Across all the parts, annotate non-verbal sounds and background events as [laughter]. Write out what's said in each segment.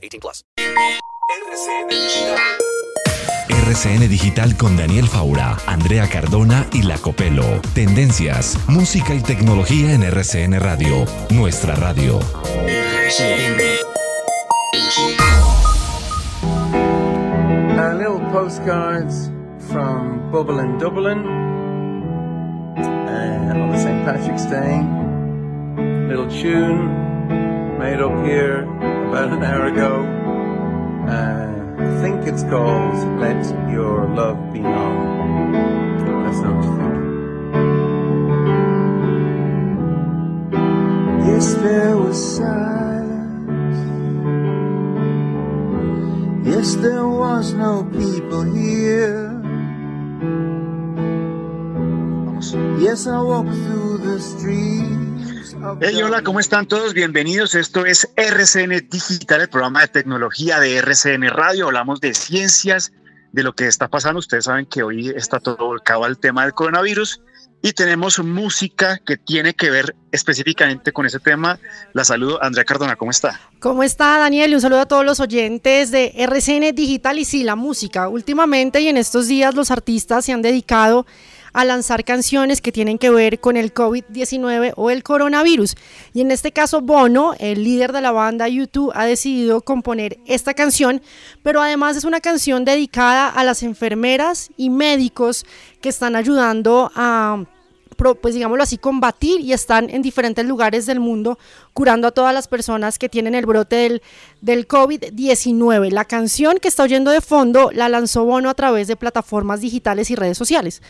18 plus. RCN Digital con Daniel Faura, Andrea Cardona y La Copelo. Tendencias, música y tecnología en RCN Radio. Nuestra radio. Uh, little postcards from Bubble in Dublin uh, on the St. Patrick's Day. Little tune made up here about an hour ago. Uh, I think it's called Let Your Love Be Known. Let's know what you think. Yes, there was silence. Yes, there was no people here. Yes, I walked through the streets. Hey, hola, ¿cómo están todos? Bienvenidos. Esto es RCN Digital, el programa de tecnología de RCN Radio. Hablamos de ciencias, de lo que está pasando. Ustedes saben que hoy está todo volcado al tema del coronavirus y tenemos música que tiene que ver específicamente con ese tema. La saludo, Andrea Cardona, ¿cómo está? ¿Cómo está Daniel? Y un saludo a todos los oyentes de RCN Digital y sí, la música. Últimamente y en estos días los artistas se han dedicado a lanzar canciones que tienen que ver con el COVID-19 o el coronavirus. Y en este caso Bono, el líder de la banda YouTube, ha decidido componer esta canción, pero además es una canción dedicada a las enfermeras y médicos que están ayudando a pues digámoslo así, combatir y están en diferentes lugares del mundo curando a todas las personas que tienen el brote del, del COVID-19. La canción que está oyendo de fondo la lanzó Bono a través de plataformas digitales y redes sociales.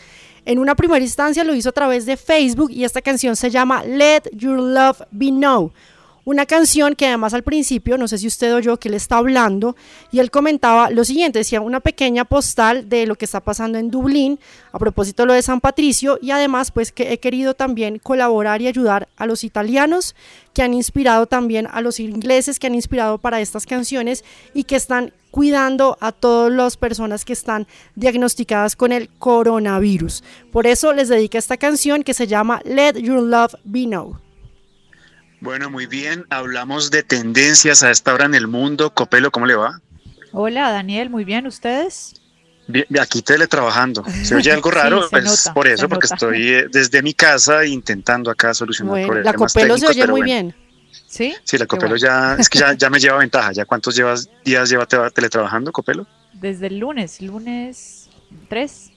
En una primera instancia lo hizo a través de Facebook y esta canción se llama Let Your Love Be Known. Una canción que además al principio, no sé si usted oyó que él está hablando, y él comentaba lo siguiente, decía una pequeña postal de lo que está pasando en Dublín, a propósito de lo de San Patricio, y además pues que he querido también colaborar y ayudar a los italianos que han inspirado también a los ingleses que han inspirado para estas canciones y que están cuidando a todas las personas que están diagnosticadas con el coronavirus. Por eso les dedica esta canción que se llama Let Your Love Be Known. Bueno, muy bien. Hablamos de tendencias a esta hora en el mundo. Copelo, ¿cómo le va? Hola Daniel, muy bien, ¿ustedes? Bien, aquí teletrabajando. ¿Se oye algo [laughs] Sí, raro? se pues nota, por eso, porque nota. estoy eh, desde mi casa intentando acá solucionar Bueno, la problemas Copelo se oye muy bueno. bien. ¿Sí? Sí, la Copelo bueno. ya, es que ya, [laughs] ya me lleva ventaja. ¿Ya cuántos llevas, días lleva te- teletrabajando, Copelo? Desde el lunes, lunes 3.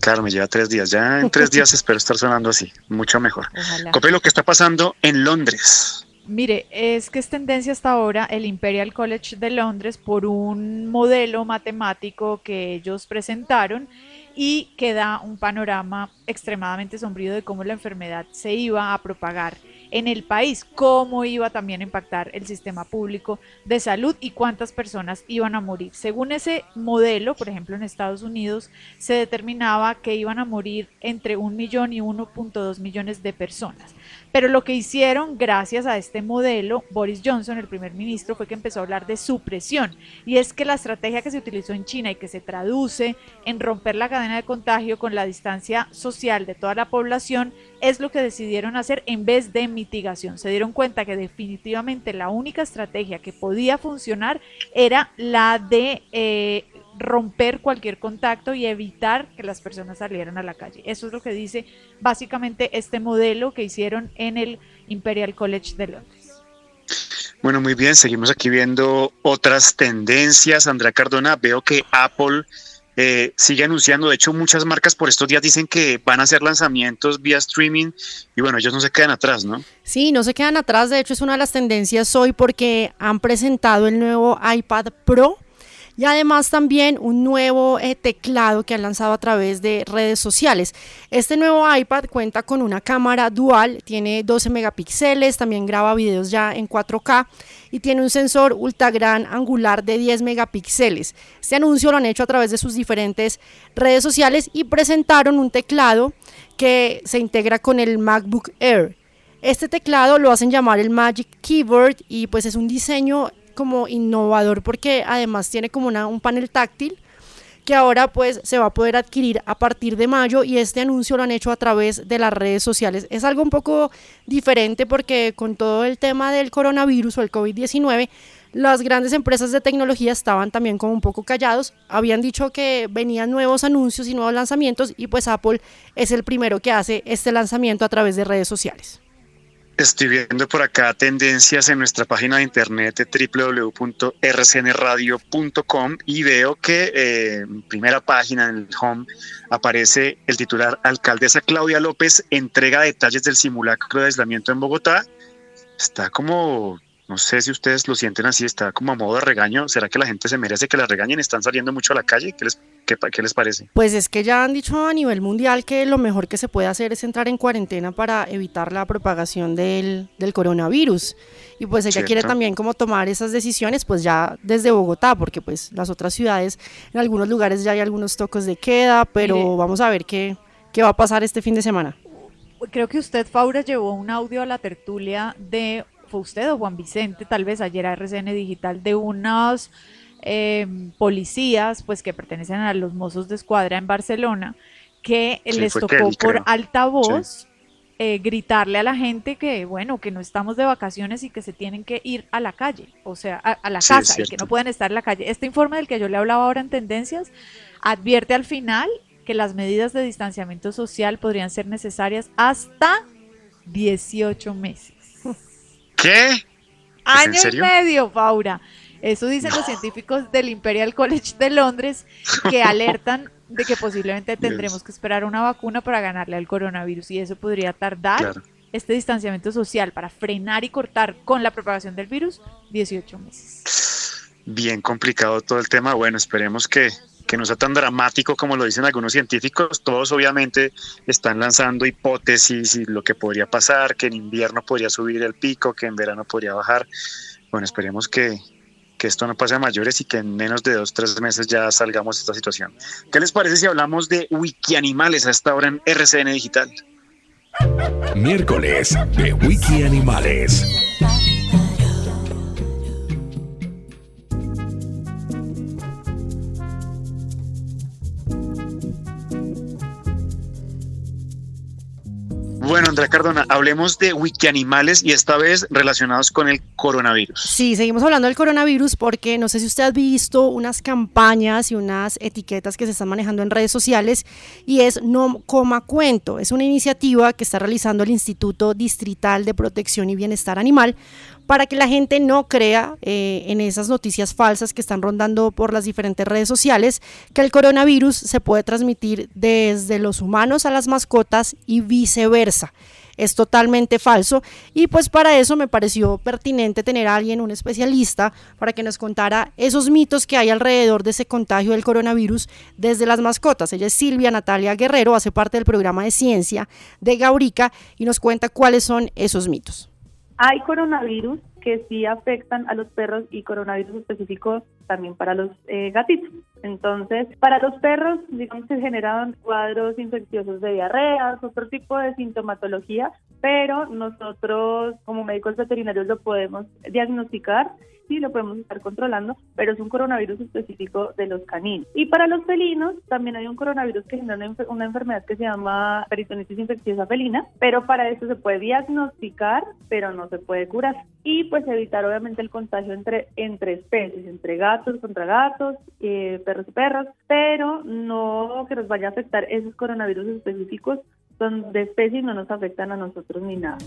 Claro, me lleva tres días. Ya en tres días [laughs] espero estar sonando así, mucho mejor. Ojalá. Copelo, ¿qué está pasando en Londres? Mire, es que es tendencia hasta ahora el Imperial College de Londres por un modelo matemático que ellos presentaron y que da un panorama extremadamente sombrío de cómo la enfermedad se iba a propagar en el país, cómo iba también a impactar el sistema público de salud y cuántas personas iban a morir. Según ese modelo, por ejemplo, en Estados Unidos se determinaba que iban a morir entre un millón y 1.2 millones de personas. Pero lo que hicieron gracias a este modelo, Boris Johnson, el primer ministro, fue que empezó a hablar de supresión. Y es que la estrategia que se utilizó en China y que se traduce en romper la cadena de contagio con la distancia social de toda la población es lo que decidieron hacer en vez de mitigación. Se dieron cuenta que definitivamente la única estrategia que podía funcionar era la de eh, romper cualquier contacto y evitar que las personas salieran a la calle. Eso es lo que dice básicamente este modelo que hicieron en el Imperial College de Londres. Bueno, muy bien, seguimos aquí viendo otras tendencias. Andrea Cardona, veo que Apple eh, sigue anunciando, de hecho muchas marcas por estos días dicen que van a hacer lanzamientos vía streaming y bueno, ellos no se quedan atrás, ¿no? Sí, no se quedan atrás, de hecho es una de las tendencias hoy porque han presentado el nuevo iPad Pro y además también un nuevo eh, teclado que han lanzado a través de redes sociales. Este nuevo iPad cuenta con una cámara dual, tiene 12 megapíxeles, también graba videos ya en 4K y tiene un sensor ultra gran angular de 10 megapíxeles. Este anuncio lo han hecho a través de sus diferentes redes sociales y presentaron un teclado que se integra con el MacBook Air. Este teclado lo hacen llamar el Magic Keyboard y pues es un diseño como innovador porque además tiene como una, un panel táctil que ahora pues se va a poder adquirir a partir de mayo y este anuncio lo han hecho a través de las redes sociales. Es algo un poco diferente porque con todo el tema del coronavirus o el COVID-19, las grandes empresas de tecnología estaban también como un poco callados, habían dicho que venían nuevos anuncios y nuevos lanzamientos y pues Apple es el primero que hace este lanzamiento a través de redes sociales. Estoy viendo por acá tendencias en nuestra página de internet www.rcnradio.com y veo que eh, en primera página en el home aparece el titular Alcaldesa Claudia López entrega detalles del simulacro de aislamiento en Bogotá. Está como no sé si ustedes lo sienten así, está como a modo de regaño. ¿Será que la gente se merece que la regañen? ¿Están saliendo mucho a la calle? ¿Qué les, qué, les parece? Pues es que ya han dicho a nivel mundial que lo mejor que se puede hacer es entrar en cuarentena para evitar la propagación del, del coronavirus. Y pues ella quiere también como tomar esas decisiones pues ya desde Bogotá, porque pues las otras ciudades, en algunos lugares ya hay algunos tocos de queda, pero vamos a ver qué, qué va a pasar este fin de semana. Creo que usted, Faura, llevó un audio a la tertulia de fue usted o Juan Vicente, tal vez ayer a RCN Digital, de unos em, policías pues que pertenecen a los mozos de escuadra en Barcelona, que les tocó por altavoz eh, gritarle a la gente que, bueno, que no estamos de vacaciones y que se tienen que ir a la calle, o sea, a, la casa y que no pueden estar en la calle. Este informe del que yo le hablaba ahora en Tendencias advierte al final que las medidas de distanciamiento social podrían ser necesarias hasta 18 meses. ¿Qué? Año y medio, Paura. Eso dicen los científicos del Imperial College de Londres que alertan de que posiblemente tendremos que esperar una vacuna para ganarle al coronavirus y eso podría tardar este distanciamiento social para frenar y cortar con la propagación del virus 18 meses. Bien complicado todo el tema. Bueno, esperemos que, que no sea tan dramático como lo dicen algunos científicos. Todos obviamente están lanzando hipótesis y lo que podría pasar, que en invierno podría subir el pico, que en verano podría bajar. Bueno, esperemos que, que esto no pase a mayores y que en menos de dos, tres meses ya salgamos de esta situación. ¿Qué les parece si hablamos de Wikianimales a esta hora en RCN Digital? Miércoles de Wikianimales. Bueno, Andrea Cardona, hablemos de wikianimales y esta vez relacionados con el coronavirus. Sí, seguimos hablando del coronavirus porque no sé si usted ha visto unas campañas y unas etiquetas que se están manejando en redes sociales y es No Coma Cuento. Es una iniciativa que está realizando el Instituto Distrital de Protección y Bienestar Animal para que la gente no crea eh, en esas noticias falsas que están rondando por las diferentes redes sociales, que el coronavirus se puede transmitir desde los humanos a las mascotas y viceversa. Es totalmente falso y pues para eso me pareció pertinente tener a alguien, un especialista, para que nos contara esos mitos que hay alrededor de ese contagio del coronavirus desde las mascotas. Ella es Silvia Natalia Guerrero, hace parte del programa de ciencia de Gaurica y nos cuenta cuáles son esos mitos. Hay coronavirus que sí afectan a los perros y coronavirus específicos también para los eh, gatitos. Entonces, para los perros, digamos que generan cuadros infecciosos de diarreas, otro tipo de sintomatología, pero nosotros como médicos veterinarios lo podemos diagnosticar sí lo podemos estar controlando, pero es un coronavirus específico de los caninos. Y para los felinos también hay un coronavirus que genera una, enfermedad que se llama peritonitis infecciosa felina, pero para eso se puede diagnosticar, pero no se puede curar. Y pues evitar obviamente el contagio entre, entre especies, entre gatos contra gatos, eh, perros y perros, pero no que nos vaya a afectar esos coronavirus específicos son de especie y no nos afectan a nosotros ni nada.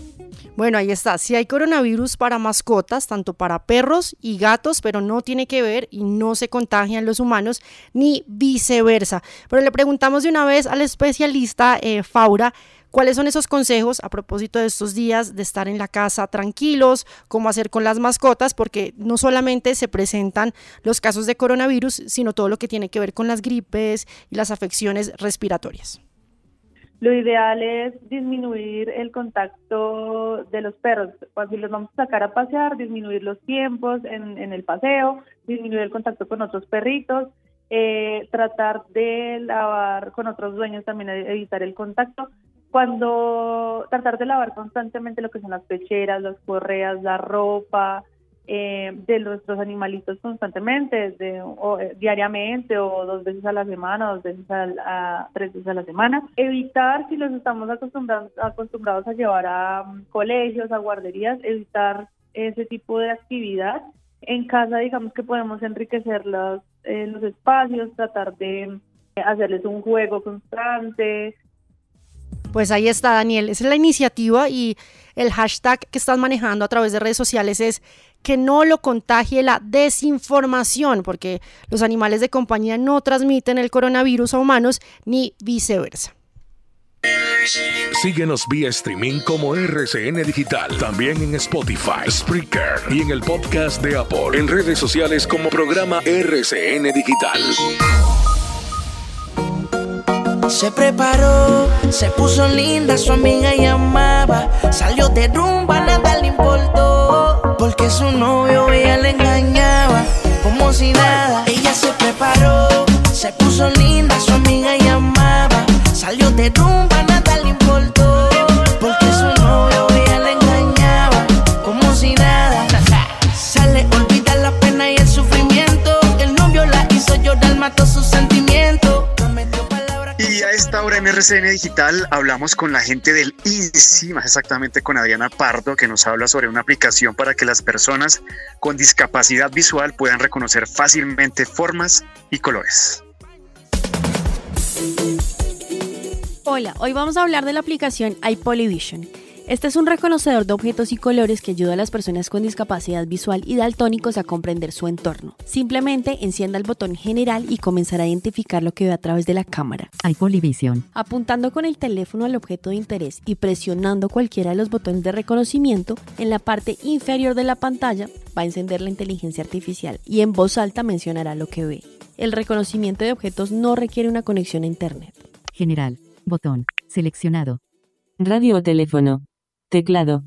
Bueno, ahí está. Si hay coronavirus para mascotas, tanto para perros y gatos, pero no tiene que ver y no se contagian los humanos, ni viceversa. Pero le preguntamos de una vez al especialista eh, Faura. ¿Cuáles son esos consejos a propósito de estos días de estar en la casa tranquilos, cómo hacer con las mascotas? Porque no solamente se presentan los casos de coronavirus, sino todo lo que tiene que ver con las gripes y las afecciones respiratorias. Lo ideal es disminuir el contacto de los perros. Cuando los vamos a sacar a pasear, disminuir los tiempos en, el paseo, disminuir el contacto con otros perritos, eh, tratar de lavar con otros dueños, también evitar el contacto. Cuando tratar de lavar constantemente lo que son las pecheras, las correas, la ropa, eh, de nuestros animalitos constantemente, de, eh, diariamente o dos veces a la semana, dos veces a, tres veces a la semana. Evitar, si los estamos acostumbrados, acostumbrados a llevar a um, colegios, a guarderías, evitar ese tipo de actividad. En casa, digamos que podemos enriquecer los, eh, los espacios, tratar de hacerles un juego constante, pues ahí está, Daniel. Esa es la iniciativa y el hashtag que estás manejando a través de redes sociales es que no lo contagie la desinformación, porque los animales de compañía no transmiten el coronavirus a humanos ni viceversa. Síguenos vía streaming como RCN Digital, también en Spotify, Spreaker y en el podcast de Apple, en redes sociales como programa RCN Digital. Se preparó, se puso linda, su amiga llamaba. Salió de rumba, nada le importó. Porque su novio RCN Digital hablamos con la gente del INSI, más exactamente con Adriana Pardo, que nos habla sobre una aplicación para que las personas con discapacidad visual puedan reconocer fácilmente formas y colores. Hola, hoy vamos a hablar de la aplicación iPolyvision este es un reconocedor de objetos y colores que ayuda a las personas con discapacidad visual y daltónicos a comprender su entorno. Simplemente encienda el botón general y comenzará a identificar lo que ve a través de la cámara. Hay Polyvision. Apuntando con el teléfono al objeto de interés y presionando cualquiera de los botones de reconocimiento, en la parte inferior de la pantalla va a encender la inteligencia artificial y en voz alta mencionará lo que ve. El reconocimiento de objetos no requiere una conexión a Internet. General. Botón. Seleccionado. Radio o teléfono. Teclado.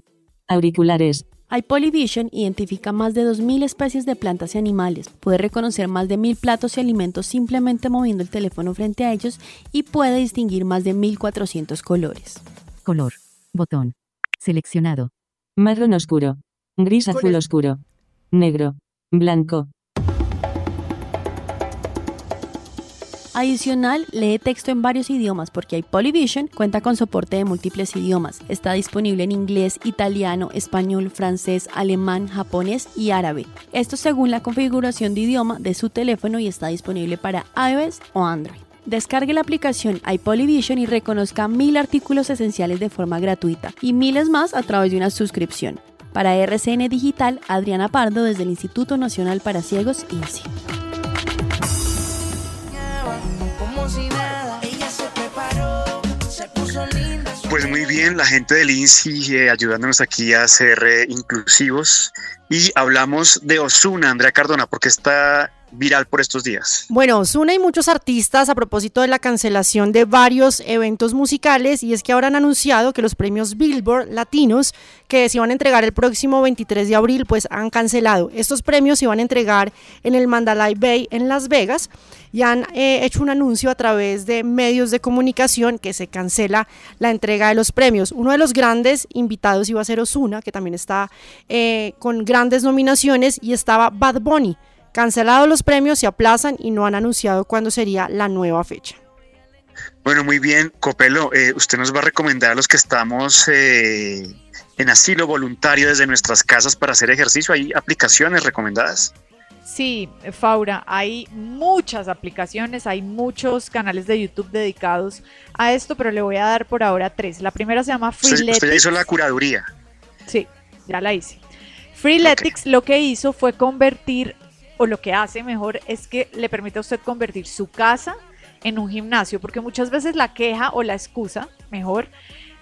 Auriculares. iPolyvision identifica más de 2.000 especies de plantas y animales, puede reconocer más de 1.000 platos y alimentos simplemente moviendo el teléfono frente a ellos y puede distinguir más de 1.400 colores. Color. Botón. Seleccionado. Marrón oscuro. Gris azul oscuro. Negro. Blanco. Adicional, lee texto en varios idiomas porque Polyvision cuenta con soporte de múltiples idiomas. Está disponible en inglés, italiano, español, francés, alemán, japonés y árabe. Esto según la configuración de idioma de su teléfono y está disponible para iOS o Android. Descargue la aplicación iPolyvision y reconozca mil artículos esenciales de forma gratuita y miles más a través de una suscripción. Para RCN Digital, Adriana Pardo desde el Instituto Nacional para Ciegos INSI. Bien, la gente del INSI eh, ayudándonos aquí a ser eh, inclusivos. Y hablamos de Osuna, Andrea Cardona, porque está viral por estos días. Bueno, Osuna y muchos artistas a propósito de la cancelación de varios eventos musicales y es que ahora han anunciado que los premios Billboard Latinos que se iban a entregar el próximo 23 de abril pues han cancelado. Estos premios se iban a entregar en el Mandalay Bay en Las Vegas y han eh, hecho un anuncio a través de medios de comunicación que se cancela la entrega de los premios. Uno de los grandes invitados iba a ser Osuna, que también está eh, con grandes nominaciones y estaba Bad Bunny Cancelados los premios, se aplazan y no han anunciado cuándo sería la nueva fecha. Bueno, muy bien, Copelo, eh, usted nos va a recomendar a los que estamos eh, en asilo voluntario desde nuestras casas para hacer ejercicio. ¿Hay aplicaciones recomendadas? Sí, Faura, hay muchas aplicaciones, hay muchos canales de YouTube dedicados a esto, pero le voy a dar por ahora tres. La primera se llama Freeletics. usted ya hizo la curaduría. Sí, ya la hice. Freeletics lo que hizo fue convertir, o lo que hace mejor, es que le permite a usted convertir su casa en un gimnasio, porque muchas veces la queja o la excusa, mejor,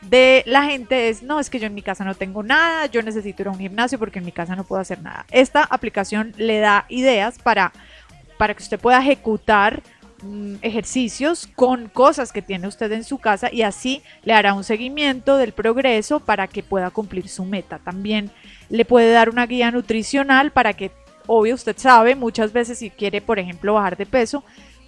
de la gente es, no, es que yo en mi casa no tengo nada, yo necesito ir a un gimnasio porque en mi casa no puedo hacer nada. Esta aplicación le da ideas para, para que usted pueda ejecutar mm, ejercicios con cosas que tiene usted en su casa y así le hará un seguimiento del progreso para que pueda cumplir su meta. También le puede dar una guía nutricional para que, obvio, usted sabe, muchas veces si quiere, por ejemplo, bajar de peso,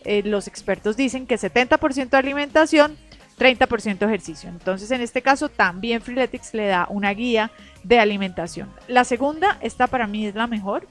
eh, los expertos dicen que 70% de alimentación, 30% ejercicio. Entonces, en este caso, también Freeletics le da una guía de alimentación. La segunda, esta para mí es la mejor.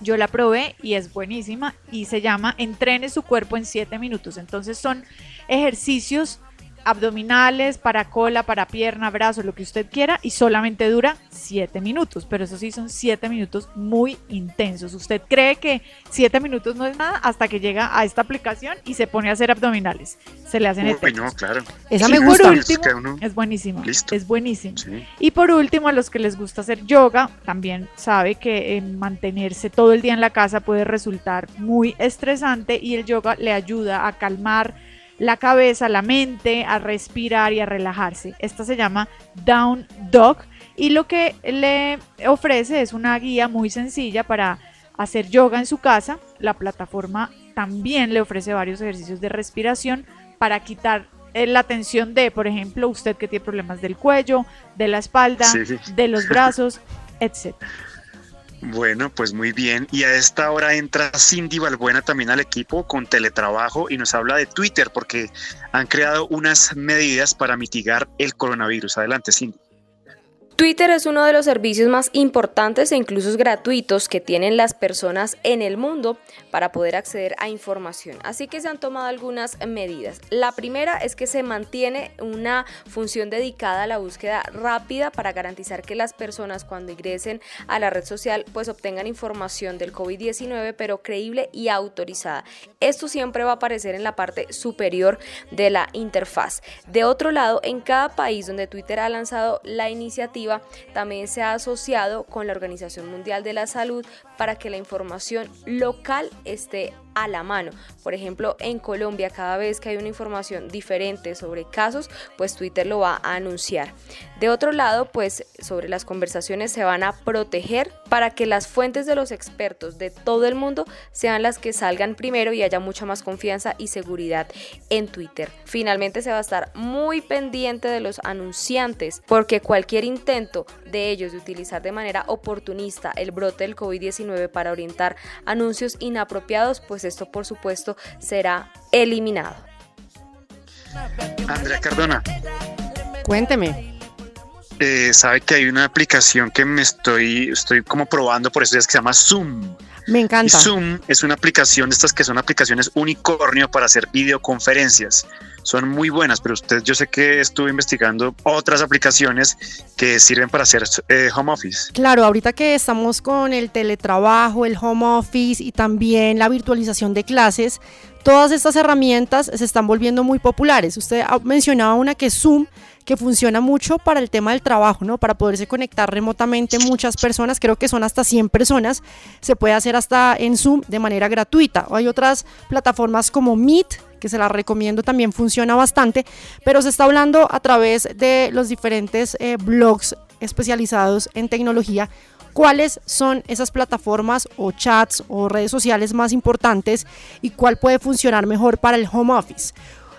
Yo la probé y es buenísima y se llama Entrene su cuerpo en 7 minutos. Entonces son ejercicios abdominales, para cola, para pierna, brazo, lo que usted quiera y solamente dura 7 minutos, pero eso sí son 7 minutos muy intensos. Usted cree que 7 minutos no es nada hasta que llega a esta aplicación y se pone a hacer abdominales. Se le hacen Uy, no, claro. Esa Sí, me es gusta. que último, uno- es buenísimo. Listo. Es buenísimo. Sí. Y por último, a los que les gusta hacer yoga, también sabe que eh, mantenerse todo el día en la casa puede resultar muy estresante y el yoga le ayuda a calmar la cabeza, la mente, a respirar y a relajarse. Esta se llama Down Dog y lo que le ofrece es una guía muy sencilla para hacer yoga en su casa. La plataforma también le ofrece varios ejercicios de respiración para quitar eh, la tensión de, por ejemplo, usted que tiene problemas del cuello, de la espalda, Sí. de los brazos, [laughs] etc. Bueno, pues muy bien. Y a esta hora entra Cindy Balbuena también al equipo con teletrabajo y nos habla de Twitter porque han creado unas medidas para mitigar el coronavirus. Adelante, Cindy. Twitter es uno de los servicios más importantes e incluso gratuitos que tienen las personas en el mundo para poder acceder a información. Así que se han tomado algunas medidas. La primera es que se mantiene una función dedicada a la búsqueda rápida para garantizar que las personas cuando ingresen a la red social pues obtengan información del COVID-19 pero creíble y autorizada. Esto siempre va a aparecer en la parte superior de la interfaz. De otro lado, en cada país donde Twitter ha lanzado la iniciativa, también se ha asociado con la Organización Mundial de la Salud para que la información local esté a la mano. Por ejemplo, en Colombia, cada vez que hay una información diferente sobre casos, pues Twitter lo va a anunciar. De otro lado, pues sobre las conversaciones se van a proteger para que las fuentes de los expertos de todo el mundo sean las que salgan primero y haya mucha más confianza y seguridad en Twitter. Finalmente se va a estar muy pendiente de los anunciantes porque cualquier intento de ellos de utilizar de manera oportunista el brote del COVID-19 para orientar anuncios inapropiados, pues esto por supuesto será eliminado. Andrea Cardona, Cuénteme. eh, sabe que hay una aplicación que me estoy, estoy como probando por estos días que se llama Zoom. Me Y encanta. Zoom es una aplicación de estas que son aplicaciones unicornio para hacer videoconferencias. Son muy buenas, pero usted, yo sé que estuve investigando otras aplicaciones que sirven para hacer eh, home office. Claro, ahorita que estamos con el teletrabajo, el home office y también la virtualización de clases, todas estas herramientas se están volviendo muy populares. Usted mencionaba una que es Zoom, que funciona mucho para el tema del trabajo, ¿no? Para poderse conectar remotamente muchas personas, creo que son hasta 100 personas, se puede hacer hasta en Zoom de manera gratuita. Hay otras plataformas como Meet, que se las recomiendo, también funciona bastante, pero se está hablando a través de los diferentes eh, blogs especializados en tecnología cuáles son esas plataformas o chats o redes sociales más importantes y cuál puede funcionar mejor para el home office.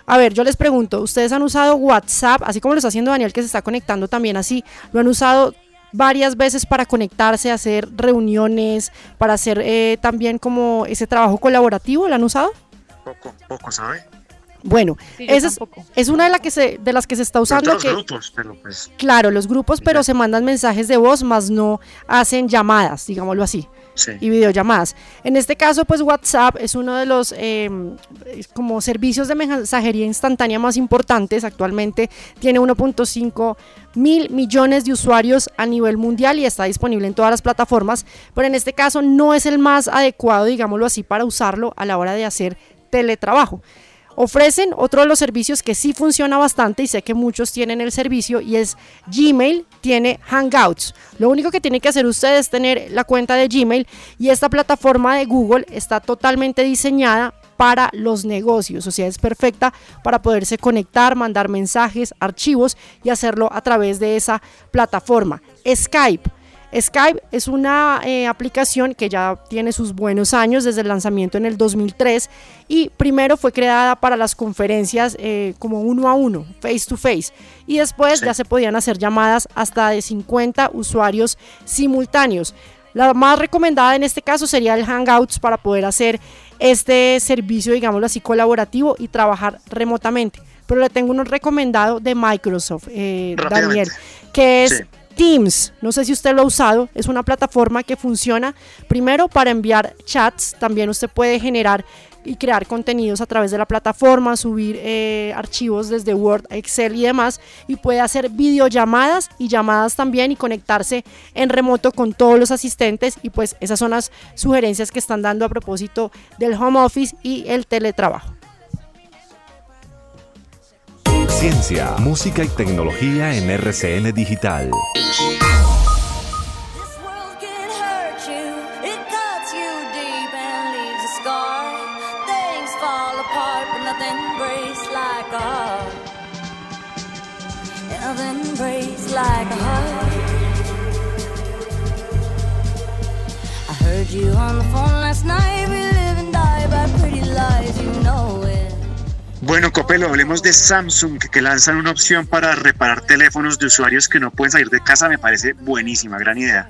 A ver, yo les pregunto, ¿ustedes han usado WhatsApp, así como lo está haciendo Daniel que se está conectando también así? ¿Lo han usado varias veces para conectarse, hacer reuniones, para hacer eh, también como ese trabajo colaborativo? ¿Lo han usado? Poco, poco, ¿sabe? Bueno, Sí, esa es, es una de, la que se, de las que se está usando. Otros que, grupos, pero pues. Claro, los grupos, pero se mandan mensajes de voz, más no hacen llamadas, digámoslo así. Sí. y videollamadas. En este caso, pues WhatsApp es uno de los eh, es como servicios de mensajería instantánea más importantes. Actualmente tiene 1.5 mil millones de usuarios a nivel mundial y está disponible en todas las plataformas, pero en este caso no es el más adecuado, digámoslo así, para usarlo a la hora de hacer teletrabajo. Ofrecen otro de los servicios que sí funciona bastante y sé que muchos tienen el servicio y es Gmail, tiene Hangouts. Lo único que tiene que hacer usted es tener la cuenta de Gmail y esta plataforma de Google está totalmente diseñada para los negocios, o sea, es perfecta para poderse conectar, mandar mensajes, archivos y hacerlo a través de esa plataforma. Skype. Skype es una eh, aplicación que ya tiene sus buenos años desde el lanzamiento en el 2003 y primero fue creada para las conferencias eh, como uno a uno, face to face, y después ya se podían hacer llamadas hasta de 50 usuarios simultáneos. La más recomendada en este caso sería el Hangouts para poder hacer este servicio, digámoslo así, colaborativo y trabajar remotamente. Pero le tengo uno recomendado de Microsoft, eh, Daniel, que es Sí. Teams, no sé si usted lo ha usado, es una plataforma que funciona primero para enviar chats, también usted puede generar y crear contenidos a través de la plataforma, subir eh, archivos desde Word, Excel y demás, y puede hacer videollamadas y llamadas también y conectarse en remoto con todos los asistentes. Y pues esas son las sugerencias que están dando a propósito del home office y el teletrabajo. Ciencia, música y tecnología en RCN Digital. You deep and leaves a scar. Bueno, Copelo, hablemos de Samsung, que, lanzan una opción para reparar teléfonos de usuarios que no pueden salir de casa. Me parece buenísima, gran idea.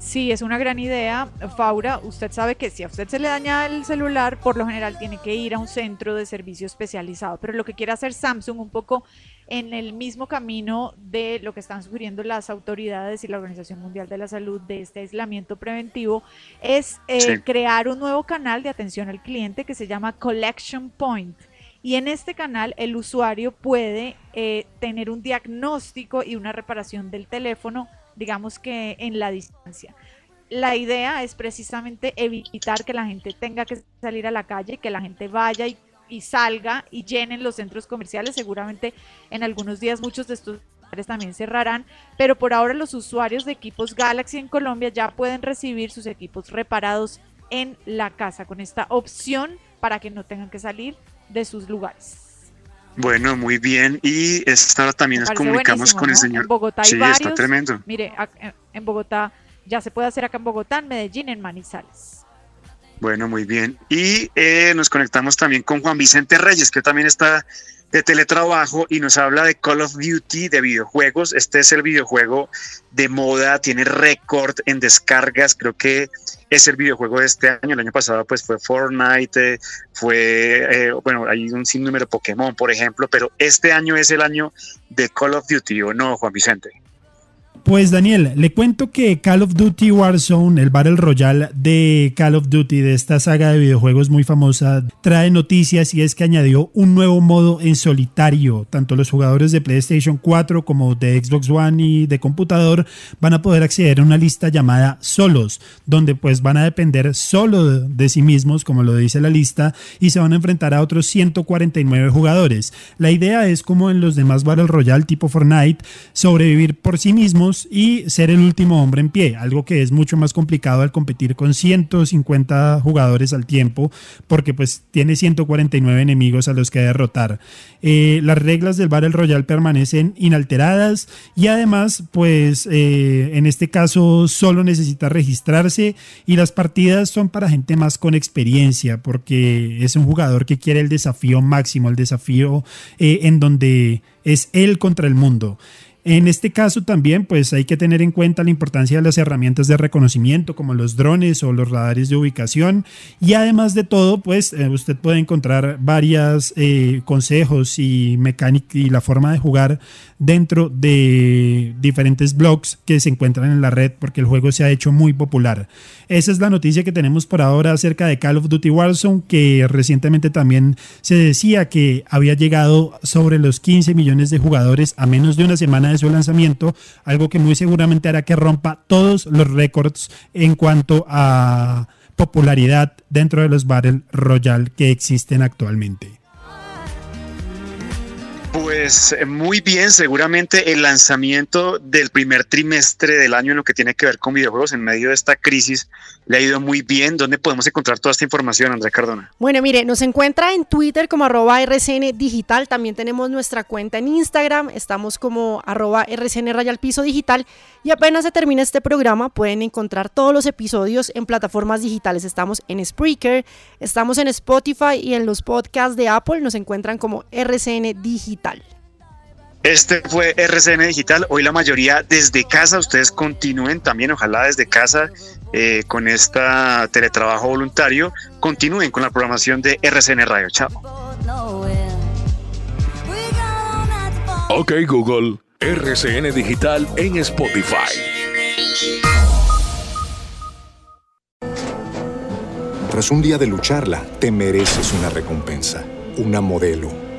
Sí, es una gran idea. Faura, usted sabe que si a usted se le daña el celular, por lo general tiene que ir a un centro de servicio especializado. Pero lo que quiere hacer Samsung un poco en el mismo camino de lo que están sugiriendo las autoridades y la Organización Mundial de la Salud de este aislamiento preventivo es eh, Sí. crear un nuevo canal de atención al cliente que se llama Collection Point. Y en este canal el usuario puede eh, tener un diagnóstico y una reparación del teléfono, digamos que en la distancia. La idea es precisamente evitar que la gente tenga que salir a la calle, que la gente vaya y, salga y llenen los centros comerciales. Seguramente en algunos días muchos de estos también cerrarán, pero por ahora los usuarios de equipos Galaxy en Colombia ya pueden recibir sus equipos reparados en la casa con esta opción para que no tengan que salir de sus lugares. Bueno, muy bien. Y esta hora también nos comunicamos con el señor. En Bogotá hay sí, varios. está tremendo. Mire, en Bogotá ya se puede hacer acá en Bogotá, en Medellín, en Manizales. Bueno, muy bien. Y eh, nos conectamos también con Juan Vicente Reyes, que también está de teletrabajo y nos habla de Call of Duty, de videojuegos. Este es el videojuego de moda, tiene récord en descargas. Creo que es el videojuego de este año. El año pasado pues fue Fortnite, fue, eh, bueno, hay un sinnúmero Pokémon, por ejemplo, pero este año es el año de Call of Duty, ¿o no, Juan Vicente? Pues Daniel, le cuento que Call of Duty Warzone, el Battle Royale de Call of Duty, de esta saga de videojuegos muy famosa, trae noticias y es que añadió un nuevo modo en solitario. Tanto los jugadores de PlayStation 4 como de Xbox One y de computador van a poder acceder a una lista llamada Solos, donde pues van a depender solo de, sí mismos, como lo dice la lista, y se van a enfrentar a otros 149 jugadores. La idea es como en los demás Battle Royale tipo Fortnite, sobrevivir por sí mismos y ser el último hombre en pie, algo que es mucho más complicado al competir con 150 jugadores al tiempo, porque pues tiene 149 enemigos a los que derrotar. Eh, las reglas del Battle Royale permanecen inalteradas y además pues eh, en este caso solo necesita registrarse y las partidas son para gente más con experiencia, porque es un jugador que quiere el desafío máximo, el desafío eh, en donde es él contra el mundo. En este caso también pues hay que tener en cuenta la importancia de las herramientas de reconocimiento como los drones o los radares de ubicación y además de todo pues eh, usted puede encontrar varios eh, consejos y mecánica y la forma de jugar dentro de diferentes blogs que se encuentran en la red porque el juego se ha hecho muy popular. Esa es la noticia que tenemos por ahora acerca de Call of Duty Warzone que recientemente también se decía que había llegado sobre los 15 millones de jugadores a menos de una semana de su lanzamiento, algo que muy seguramente hará que rompa todos los récords en cuanto a popularidad dentro de los Battle Royale que existen actualmente. Pues eh, muy bien, seguramente el lanzamiento del primer trimestre del año en lo que tiene que ver con videojuegos en medio de esta crisis le ha ido muy bien. ¿Dónde podemos encontrar toda esta información, Andrea Cardona? Bueno, mire, nos encuentra en Twitter como arroba RCN Digital, también tenemos nuestra cuenta en Instagram, estamos como arroba RCN Rayal Piso Digital y apenas se termina este programa pueden encontrar todos los episodios en plataformas digitales. Estamos en Spreaker, estamos en Spotify y en los podcasts de Apple nos encuentran como RCN Digital. Este fue RCN Digital. Hoy la mayoría desde casa. Ustedes continúen también, ojalá desde casa, eh, con este teletrabajo voluntario. Continúen con la programación de RCN Radio. Chao. Ok Google, RCN Digital en Spotify. Tras un día de lucharla, te mereces una recompensa, una modelo,